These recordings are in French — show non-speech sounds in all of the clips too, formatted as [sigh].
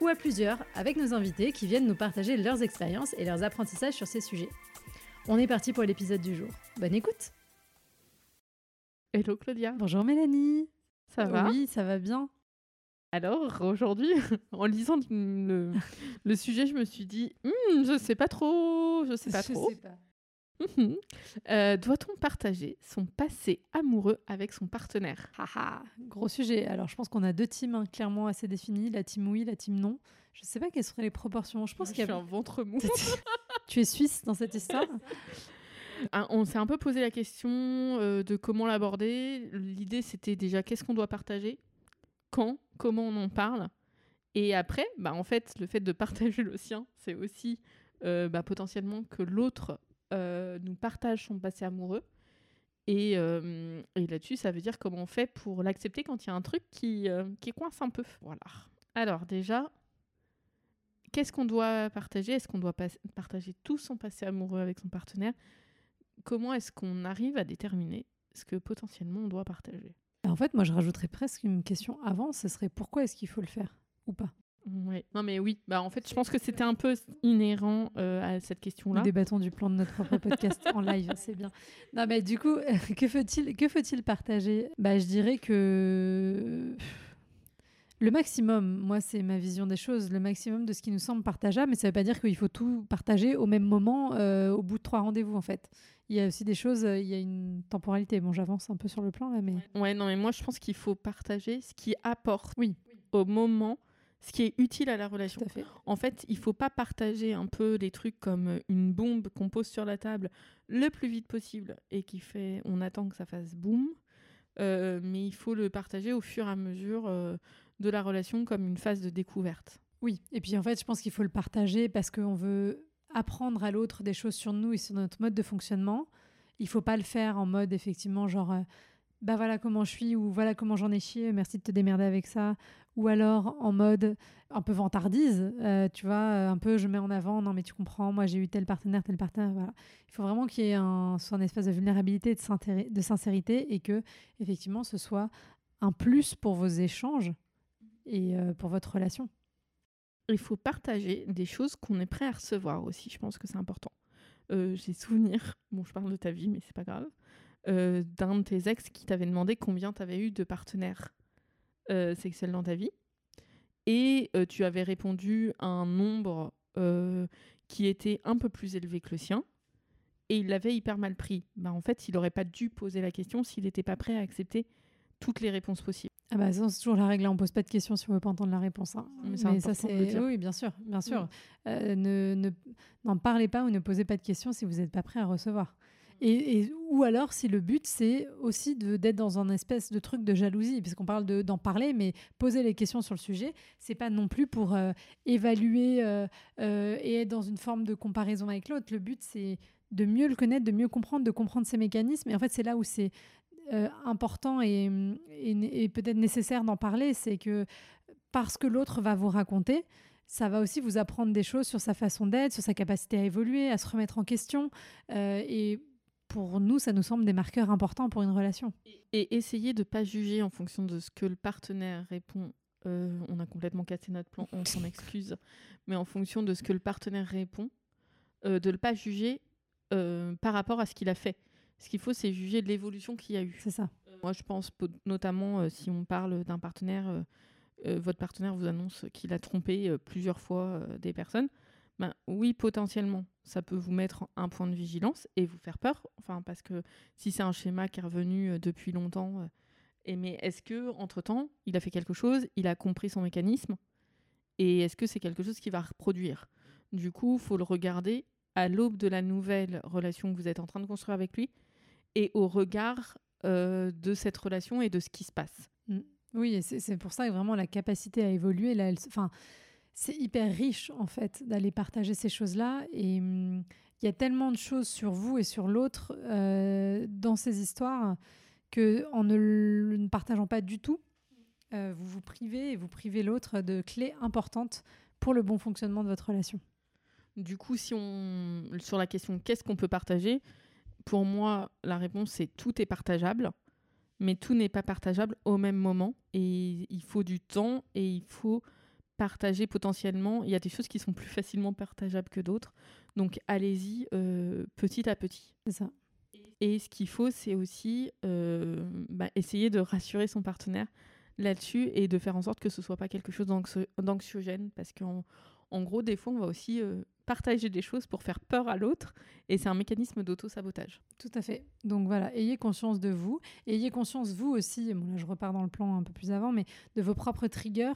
ou à plusieurs avec nos invités qui viennent nous partager leurs expériences et leurs apprentissages sur ces sujets. On est parti pour l'épisode du jour. Bonne écoute Hello Claudia. Bonjour Mélanie. Ça va? Oui, ça va bien. Alors aujourd'hui, [laughs] en lisant le, le, sujet, je me suis dit, hmm, je sais pas trop, je sais pas je trop. Sais pas. Euh, Doit-on partager son passé amoureux avec son partenaire? Haha, gros sujet. Alors je pense qu'on a deux teams hein, clairement assez définies, la team oui, la team non. Je sais pas quelles seraient les proportions. Je pense Je qu'il y suis a... un ventre mou. [laughs] tu es suisse dans cette histoire? Ah, On s'est un peu posé la question euh, de comment l'aborder. L'idée, c'était déjà qu'est-ce qu'on doit partager, quand, comment on en parle? Et après, bah, en fait, le fait de partager le sien, c'est aussi euh, bah, potentiellement que l'autre nous partage son passé amoureux. Et, euh, et là-dessus, ça veut dire comment on fait pour l'accepter quand il y a un truc qui, euh, qui coince un peu. Voilà. Alors déjà, qu'est-ce qu'on doit partager? Est-ce qu'on doit partager tout son passé amoureux avec son partenaire? Comment est-ce qu'on arrive à déterminer ce que potentiellement on doit partager? En fait, moi je rajouterais presque une question avant, ce serait pourquoi est-ce qu'il faut le faire ou pas? Ouais. Non mais oui, bah en fait je pense que c'était un peu inhérent euh, à cette question-là. Nous débattons du plan de notre propre podcast en live, [laughs] c'est bien. Non, mais du coup, [laughs] que faut-il que faut-il partager? Bah, je dirais que le maximum, moi, c'est ma vision des choses, le maximum de ce qui nous semble partageable, mais ça veut pas dire qu'il faut tout partager au même moment, euh, au bout de trois rendez-vous, en fait. Il y a aussi des choses, euh, il y a une temporalité. Bon, j'avance un peu sur le plan là, mais Ouais, non mais moi je pense qu'il faut partager ce qui apporte Oui. au moment, ce qui est utile à la relation. tout à fait. En fait, il faut pas partager un peu des trucs comme une bombe qu'on pose sur la table le plus vite possible et qui fait, on attend que ça fasse boum. Euh, mais il faut le partager au fur et à mesure euh, de la relation comme une phase de découverte. Oui, et puis en fait, je pense qu'il faut le partager parce qu'on veut apprendre à l'autre des choses sur nous et sur notre mode de fonctionnement. Il faut pas le faire en mode effectivement genre euh, bah voilà comment je suis ou voilà comment j'en ai chié, merci de te démerder avec ça ou alors en mode un peu vantardise, euh, tu vois, euh, un peu je mets en avant non mais tu comprends, moi j'ai eu tel partenaire, tel partenaire, voilà. Il faut vraiment qu'il y ait un soit un espace de vulnérabilité, de, de sincérité et que effectivement ce soit un plus pour vos échanges et euh, pour votre relation. Il faut partager des choses qu'on est prêt à recevoir aussi. Je pense que c'est important. J'ai souvenir, bon, je parle de ta vie, mais c'est pas grave, euh, d'un de tes ex qui t'avait demandé combien tu avais eu de partenaires euh, sexuels dans ta vie. Et euh, tu avais répondu à un nombre qui était un peu plus élevé que le sien. Et il l'avait hyper mal pris. Bah, en fait, il n'aurait pas dû poser la question s'il n'était pas prêt à accepter toutes les réponses possibles. Ah bah ça, c'est toujours la règle, hein. on pose pas de questions si on veut pas entendre la réponse. hein. Mais ça c'est oui bien sûr, bien sûr. Euh, ne ne- n'en parlez pas ou ne posez pas de questions si vous n'êtes pas prêt à recevoir. Et, ou alors si le but c'est aussi d'être dans un espèce de truc de jalousie, puisqu'on parle de d'en parler, mais poser les questions sur le sujet, c'est pas non plus pour euh, évaluer euh, euh, et être dans une forme de comparaison avec l'autre. Le but c'est de mieux le connaître, de mieux comprendre, de comprendre ses mécanismes. Et en fait c'est là où c'est important et, peut-être nécessaire d'en parler, c'est que parce que l'autre va vous raconter, ça va aussi vous apprendre des choses sur sa façon d'être, sur sa capacité à évoluer, à se remettre en question. Et pour nous, ça nous semble des marqueurs importants pour une relation. Et essayer de pas juger en fonction de ce que le partenaire répond. Euh, on a complètement cassé notre plan, on s'en excuse. Mais en fonction de ce que le partenaire répond, euh, de ne pas juger euh, par rapport à ce qu'il a fait. Ce qu'il faut, c'est juger de l'évolution qu'il y a eu. C'est ça. Moi, je pense notamment, si on parle d'un partenaire, votre partenaire vous annonce qu'il a trompé plusieurs fois des personnes. Ben, oui, potentiellement, ça peut vous mettre un point de vigilance et vous faire peur. Enfin, parce que si c'est un schéma qui est revenu euh, depuis longtemps, euh, mais est-ce que entre temps, il a fait quelque chose, il a compris son mécanisme, et est-ce que c'est quelque chose qui va reproduire? Du coup, faut le regarder à l'aube de la nouvelle relation que vous êtes en train de construire avec lui, et au regard euh, de cette relation et de ce qui se passe. Oui, et c'est pour ça que vraiment la capacité à évoluer, là, elle, enfin, c'est hyper riche en fait d'aller partager ces choses-là. Et hum, il y a tellement de choses sur vous et sur l'autre euh, dans ces histoires que en ne le partageant pas du tout, euh, vous vous privez et vous privez l'autre de clés importantes pour le bon fonctionnement de votre relation. Du coup, si on sur la question qu'est-ce qu'on peut partager, pour moi, la réponse c'est tout est partageable, mais tout n'est pas partageable au même moment. Et il faut du temps et il faut partager potentiellement. Il y a des choses qui sont plus facilement partageables que d'autres, donc allez-y euh, petit à petit. C'est ça. Et ce qu'il faut, c'est aussi euh, bah, essayer de rassurer son partenaire là-dessus et de faire en sorte que ce soit pas quelque chose d'anxiogène parce qu'en en gros, des fois, on va aussi euh, partager des choses pour faire peur à l'autre et c'est un mécanisme d'auto-sabotage. Tout à fait. Donc voilà, ayez conscience de vous, ayez conscience vous aussi, bon là je repars dans le plan un peu plus avant, mais de vos propres triggers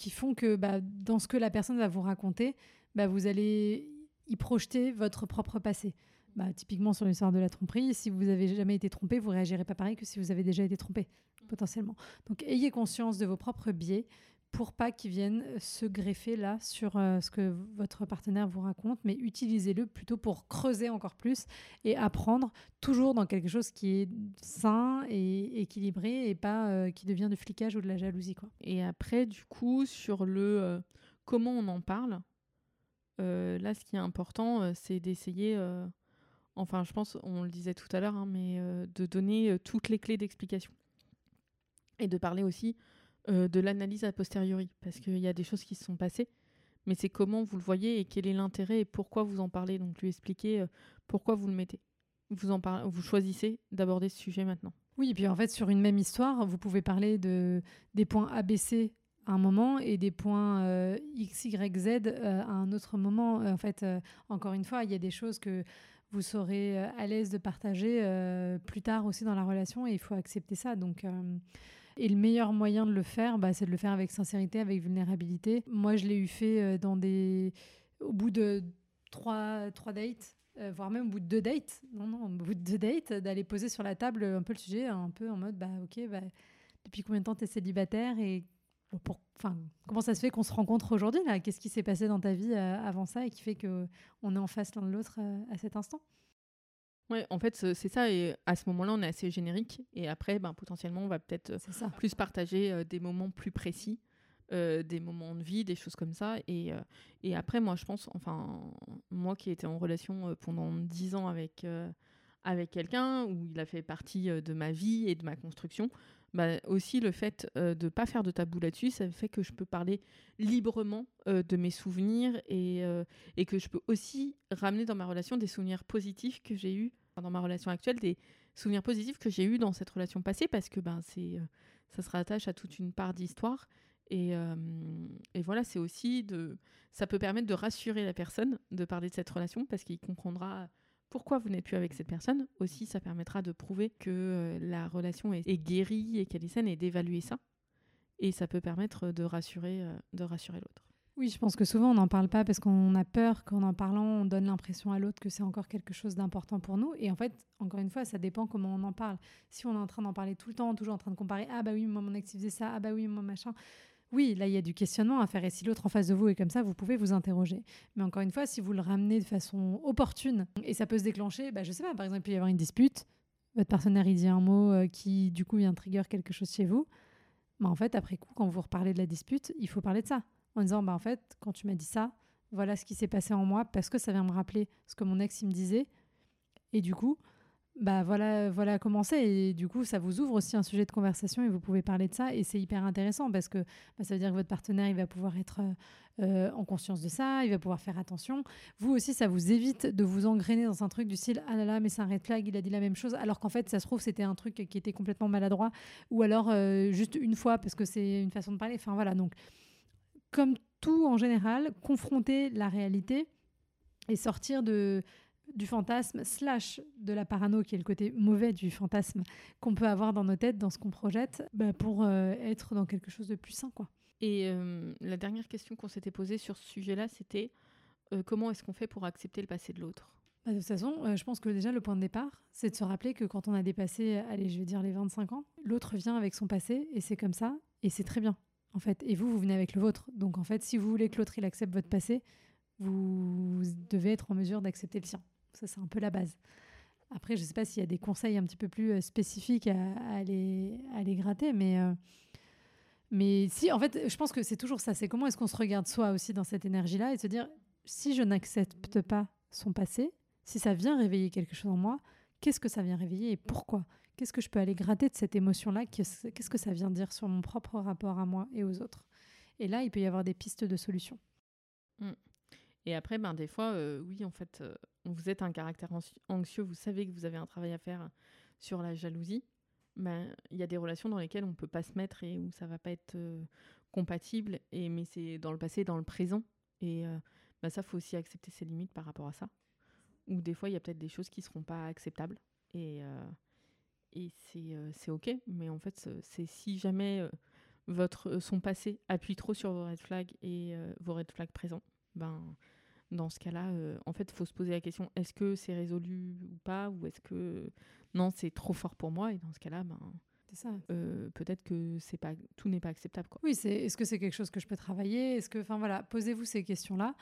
qui font que bah, dans ce que la personne va vous raconter, bah, vous allez y projeter votre propre passé. Bah, typiquement sur l'histoire de la tromperie, si vous avez jamais été trompé, vous réagirez pas pareil que si vous avez déjà été trompé, potentiellement. Donc ayez conscience de vos propres biais pour pas qu'ils viennent se greffer là sur euh, ce que votre partenaire vous raconte, mais utilisez-le plutôt pour creuser encore plus et apprendre toujours dans quelque chose qui est sain et équilibré et pas euh, qui devient du flicage ou de la jalousie. Quoi. Et après, du coup, sur le euh, comment on en parle, là, ce qui est important, c'est d'essayer enfin je pense, on le disait tout à l'heure, hein, mais euh, de donner euh, toutes les clés d'explication. Et de parler aussi euh, de l'analyse a posteriori, parce qu'il y a des choses qui se sont passées, mais c'est comment vous le voyez et quel est l'intérêt et pourquoi vous en parlez. Donc lui expliquer pourquoi vous le mettez. Vous, en parlez, vous choisissez d'aborder ce sujet maintenant. Oui, et puis en fait, sur une même histoire, vous pouvez parler de, des points ABC à un moment et des points X, Y, Z à un autre moment. En fait, encore une fois, il y a des choses que vous serez euh, à l'aise de partager euh, plus tard aussi dans la relation et il faut accepter ça. Donc, euh, et le meilleur moyen de le faire, bah, c'est de le faire avec sincérité, avec vulnérabilité. Moi, je l'ai eu fait des... au bout de trois, trois dates, voire même au bout de deux dates. Non, non, au bout de deux dates, d'aller poser sur la table un peu le sujet, un peu en mode, bah ok, bah, depuis combien de temps tu es célibataire et pour, enfin, comment ça se fait qu'on se rencontre aujourd'hui là? Qu'est-ce qui s'est passé dans ta vie euh, avant ça et qui fait que on est en face l'un de l'autre euh, à cet instant? Ouais, en fait, c'est ça. Et à ce moment-là, on est assez générique. Et après, ben, potentiellement, on va peut-être plus partager euh, des moments plus précis, des moments de vie, des choses comme ça. Et, et après, moi, je pense, enfin, moi qui étais en relation pendant dix ans avec, avec quelqu'un, où il a fait partie de ma vie et de ma construction, bah, aussi le fait euh, de ne pas faire de tabou là-dessus, ça fait que je peux parler librement euh, de mes souvenirs et, euh, et, que je peux aussi ramener dans ma relation des souvenirs positifs que j'ai eus dans ma relation actuelle, des souvenirs positifs que j'ai eus dans cette relation passée parce que ben, c'est, ça se rattache à toute une part d'histoire. Et, et, voilà, c'est aussi de. Ça peut permettre de rassurer la personne de parler de cette relation parce qu'il comprendra pourquoi vous n'êtes plus avec cette personne. Aussi, ça permettra de prouver que euh, la relation est, guérie et qu'elle est saine et d'évaluer ça. Et ça peut permettre de rassurer, euh, de rassurer l'autre. Oui, je pense que souvent on n'en parle pas parce qu'on a peur qu'en en parlant, on donne l'impression à l'autre que c'est encore quelque chose d'important pour nous. Et en fait, encore une fois, ça dépend comment on en parle. Si on est en train d'en parler tout le temps, toujours en train de comparer, ah bah oui, moi mon faisait ça, ah bah oui, moi machin, oui, là, il y a du questionnement à faire. Et si l'autre en face de vous est comme ça, vous pouvez vous interroger. Mais encore une fois, si vous le ramenez de façon opportune, et ça peut se déclencher, bah, je sais pas, par exemple, il peut y avoir une dispute, votre partenaire, il dit un mot euh, qui, du coup, vient trigger quelque chose chez vous. Bah, en fait, après coup, quand vous reparlez de la dispute, il faut parler de ça. En disant, bah, en fait, quand tu m'as dit ça, voilà ce qui s'est passé en moi, parce que ça vient me rappeler ce que mon ex, il me disait. Et du coup, bah voilà, voilà comment c'est. Et du coup, ça vous ouvre aussi un sujet de conversation et vous pouvez parler de ça. Et c'est hyper intéressant parce que bah, ça veut dire que votre partenaire, il va pouvoir être euh, euh, en conscience de ça, il va pouvoir faire attention. Vous aussi, ça vous évite de vous engrainer dans un truc du style Ah là là, mais c'est un red flag, il a dit la même chose. Alors qu'en fait, ça se trouve, c'était un truc qui était complètement maladroit. Ou alors euh, juste une fois parce que c'est une façon de parler. Enfin voilà. Donc, comme tout en général, confronter la réalité et sortir de du fantasme slash de la parano, qui est le côté mauvais du fantasme qu'on peut avoir dans nos têtes, dans ce qu'on projette, bah, pour euh, être dans quelque chose de plus sain. Quoi. Et euh, la dernière question qu'on s'était posée sur ce sujet-là, c'était euh, comment est-ce qu'on fait pour accepter le passé de l'autre? Bah, de toute façon, je pense que déjà le point de départ, c'est de se rappeler que quand on a dépassé, allez, je vais dire les 25 ans, l'autre vient avec son passé et c'est comme ça et c'est très bien. en fait. Et vous, vous venez avec le vôtre. Donc, en fait, si vous voulez que l'autre, il accepte votre passé, vous devez être en mesure d'accepter le sien. Ça, c'est un peu la base. Après, je ne sais pas s'il y a des conseils un petit peu plus euh, spécifiques à, aller, gratter, mais, euh, mais si, en fait, je pense que c'est toujours ça. C'est comment est-ce qu'on se regarde soi aussi dans cette énergie-là et se dire, si je n'accepte pas son passé, si ça vient réveiller quelque chose en moi, qu'est-ce que ça vient réveiller et pourquoi? Qu'est-ce que je peux aller gratter de cette émotion-là Qu'est-ce que ça vient dire sur mon propre rapport à moi et aux autres? Et là, il peut y avoir des pistes de solutions. Mmh. Et après, ben, des fois, euh, oui, en fait, euh, vous êtes un caractère anxieux, vous savez que vous avez un travail à faire sur la jalousie. Ben, il y a des relations dans lesquelles on ne peut pas se mettre et où ça va pas être euh, compatible. Et, mais c'est dans le passé, dans le présent. Et ben, ça, faut aussi accepter ses limites par rapport à ça. Ou des fois, il y a peut-être des choses qui ne seront pas acceptables. Et et c'est OK. Mais en fait, c'est si jamais votre, son passé appuie trop sur vos red flags et vos red flags présents, ben, dans ce cas-là, en fait, il faut se poser la question est-ce que c'est résolu ou pas Ou est-ce que non, c'est trop fort pour moi Et dans ce cas-là, ben, ça. peut-être que c'est pas tout n'est pas acceptable. Quoi. Oui, c'est est-ce que c'est quelque chose que je peux travailler? Est-ce que, enfin voilà, posez-vous ces questions-là.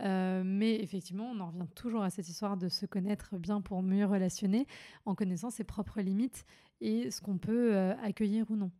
Euh, mais effectivement, on en revient toujours à cette histoire de se connaître bien pour mieux relationner en connaissant ses propres limites et ce qu'on peut euh, accueillir ou non.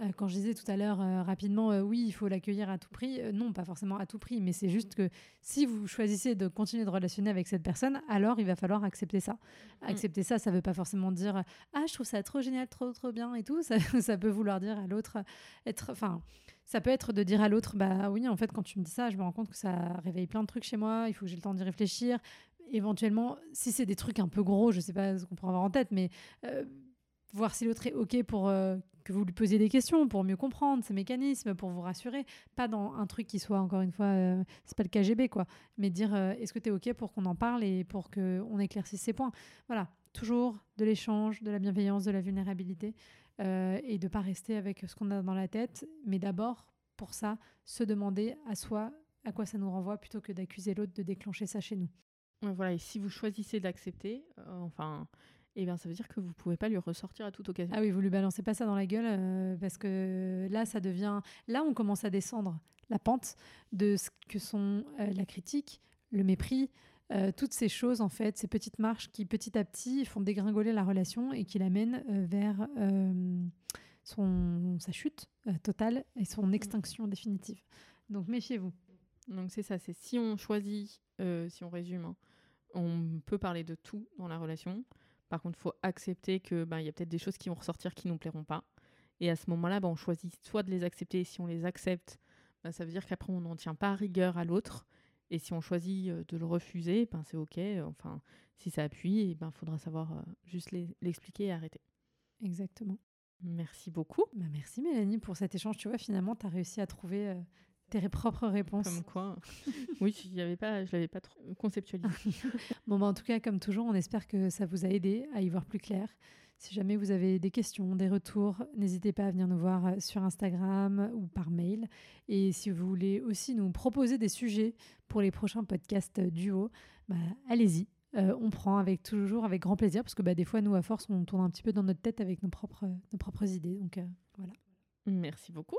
Euh, quand je disais tout à l'heure rapidement, oui, il faut l'accueillir à tout prix, non, pas forcément à tout prix, mais c'est juste que si vous choisissez de continuer de relationner avec cette personne, alors il va falloir accepter ça. Mm. Accepter ça, ça ne veut pas forcément dire ah, je trouve ça trop génial, trop, trop bien et tout. Ça, [laughs] ça peut vouloir dire à l'autre être. Enfin, ça peut être de dire à l'autre, bah oui, en fait, quand tu me dis ça, je me rends compte que ça réveille plein de trucs chez moi, il faut que j'ai le temps d'y réfléchir. Éventuellement, si c'est des trucs un peu gros, je sais pas ce qu'on pourrait avoir en tête, mais euh, voir si l'autre est OK pour euh, que vous lui posiez des questions, pour mieux comprendre ses mécanismes, pour vous rassurer. Pas dans un truc qui soit, encore une fois, euh, c'est pas le KGB, quoi, mais dire est-ce que tu es OK pour qu'on en parle et pour qu'on éclaircisse ces points? Voilà, toujours de l'échange, de la bienveillance, de la vulnérabilité. Euh, et de pas rester avec ce qu'on a dans la tête, mais d'abord, pour ça, se demander à soi à quoi ça nous renvoie plutôt que d'accuser l'autre de déclencher ça chez nous. Voilà, et si vous choisissez d'accepter, euh, enfin, eh bien, ça veut dire que vous pouvez pas lui ressortir à toute occasion. Ah oui, vous lui balancez pas ça dans la gueule euh, parce que là, ça devient. Là, on commence à descendre la pente de ce que sont la critique, le mépris, euh, toutes ces choses, en fait, ces petites marches qui petit à petit font dégringoler la relation et qui l'amènent euh, vers euh, son, sa chute totale et son mm. extinction définitive. Donc méfiez-vous. Donc c'est ça, c'est si on choisit, si on résume, hein, on peut parler de tout dans la relation. Par contre, il faut accepter que ben, y a peut-être des choses qui vont ressortir qui nous plairont pas. Et à ce moment-là, ben, on choisit soit de les accepter. Et si on les accepte, ben, ça veut dire qu'après, on n'en tient pas rigueur à l'autre. Et si on choisit euh, de le refuser, ben c'est OK. Enfin, si ça appuie, il ben, faudra savoir euh, juste l'expliquer et arrêter. Exactement. Merci beaucoup. Bah, merci Mélanie pour cet échange. Tu vois, finalement, tu as réussi à trouver euh, tes propres réponses. Comme quoi. [laughs] oui, je ne l'avais pas trop conceptualisé. [laughs] bon, bah, en tout cas, comme toujours, on espère que ça vous a aidé à y voir plus clair. Si jamais vous avez des questions, des retours, n'hésitez pas à venir nous voir euh, sur Instagram ou par mail. Et si vous voulez aussi nous proposer des sujets pour les prochains podcasts duo, bah, allez-y. Euh, on prend avec toujours avec grand plaisir parce que bah, des fois nous à force on tourne un petit peu dans notre tête avec nos propres nos propres idées donc euh, voilà. Merci beaucoup.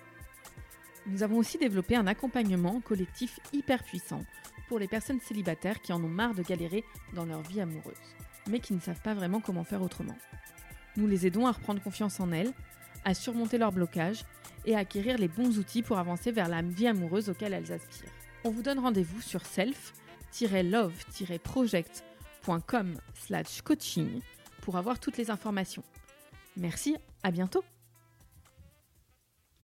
Nous avons aussi développé un accompagnement collectif hyper puissant pour les personnes célibataires qui en ont marre de galérer dans leur vie amoureuse mais qui ne savent pas vraiment comment faire autrement. Nous les aidons à reprendre confiance en elles, à surmonter leurs blocages et à acquérir les bons outils pour avancer vers la vie amoureuse auquel elles aspirent. On vous donne rendez-vous sur self-love-project.com slash coaching pour avoir toutes les informations. Merci, à bientôt